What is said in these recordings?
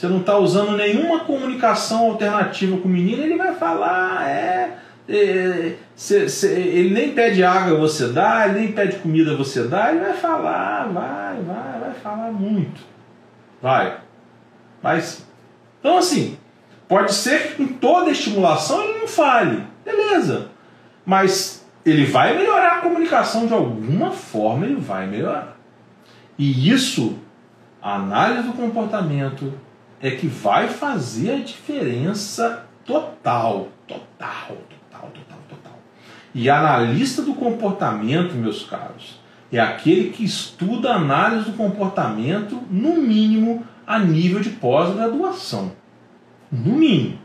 você não está usando nenhuma comunicação alternativa com o menino, ele vai falar, é, é cê, cê, ele nem pede água você dá, ele nem pede comida você dá, ele vai falar, vai, vai, vai falar muito. Vai. Mas, então assim, pode ser que com toda estimulação ele não fale, beleza. Mas ele vai melhorar a comunicação de alguma forma, ele vai melhorar. E isso, a análise do comportamento, é que vai fazer a diferença total, total, total, total, total. E analista do comportamento, meus caros, é aquele que estuda análise do comportamento, no mínimo, a nível de pós-graduação. No mínimo.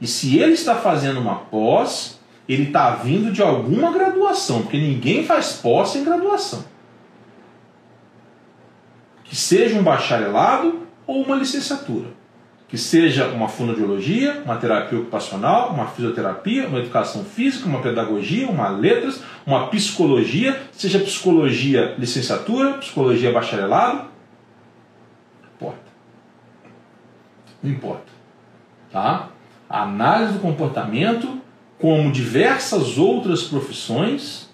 E se ele está fazendo uma pós, ele está vindo de alguma graduação, porque ninguém faz pós sem graduação. Que seja um bacharelado ou uma licenciatura. Que seja uma fonoaudiologia, uma terapia ocupacional, uma fisioterapia, uma educação física, uma pedagogia, uma letras, uma psicologia, seja psicologia licenciatura, psicologia bacharelado. Não importa. Não importa. Tá? A análise do comportamento como diversas outras profissões,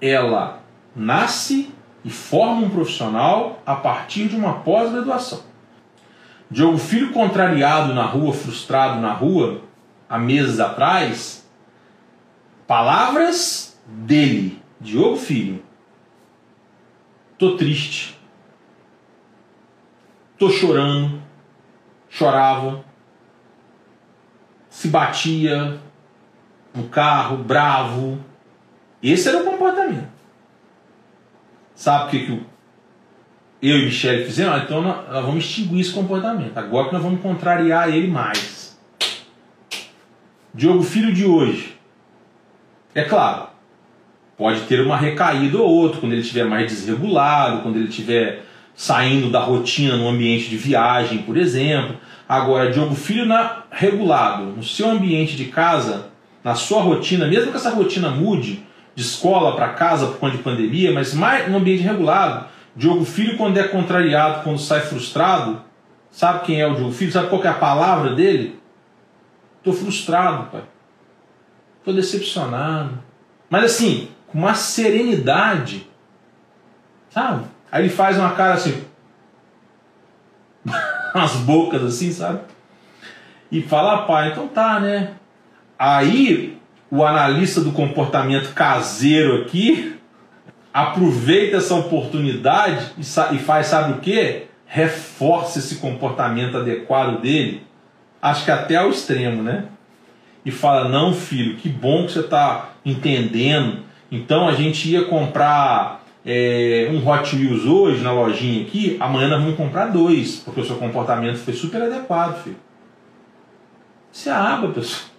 ela nasce e forma um profissional a partir de uma pós-graduação. Diogo Filho, contrariado na rua, frustrado na rua, há meses atrás, palavras dele, Diogo Filho. Tô triste. Tô chorando. Chorava se batia no carro, bravo. Esse era o comportamento. Sabe o que, que eu e Michele fizemos? Ah, então nós, nós vamos extinguir esse comportamento. Agora que nós vamos contrariar ele mais. Diogo Filho de hoje. É claro, pode ter uma recaída ou outra quando ele estiver mais desregulado, quando ele estiver saindo da rotina no ambiente de viagem, por exemplo. Agora, Diogo Filho na, regulado, no seu ambiente de casa, na sua rotina, mesmo que essa rotina mude, de escola para casa por conta de pandemia, mas mais no ambiente regulado, Diogo Filho, quando é contrariado, quando sai frustrado, sabe quem é o Diogo Filho? Sabe qual é a palavra dele? Estou frustrado, pai. Estou decepcionado. Mas assim, com uma serenidade, sabe? Aí ele faz uma cara assim. umas bocas assim, sabe? E fala, ah, pai, então tá, né? Aí o analista do comportamento caseiro aqui aproveita essa oportunidade e, faz, sabe o que? Reforça esse comportamento adequado dele, acho que até ao extremo, né? E fala: não, filho, que bom que você está entendendo. Então a gente ia comprar é, um Hot Wheels hoje na lojinha aqui, amanhã nós vamos comprar dois, porque o seu comportamento foi super adequado, filho. Isso é água, pessoal.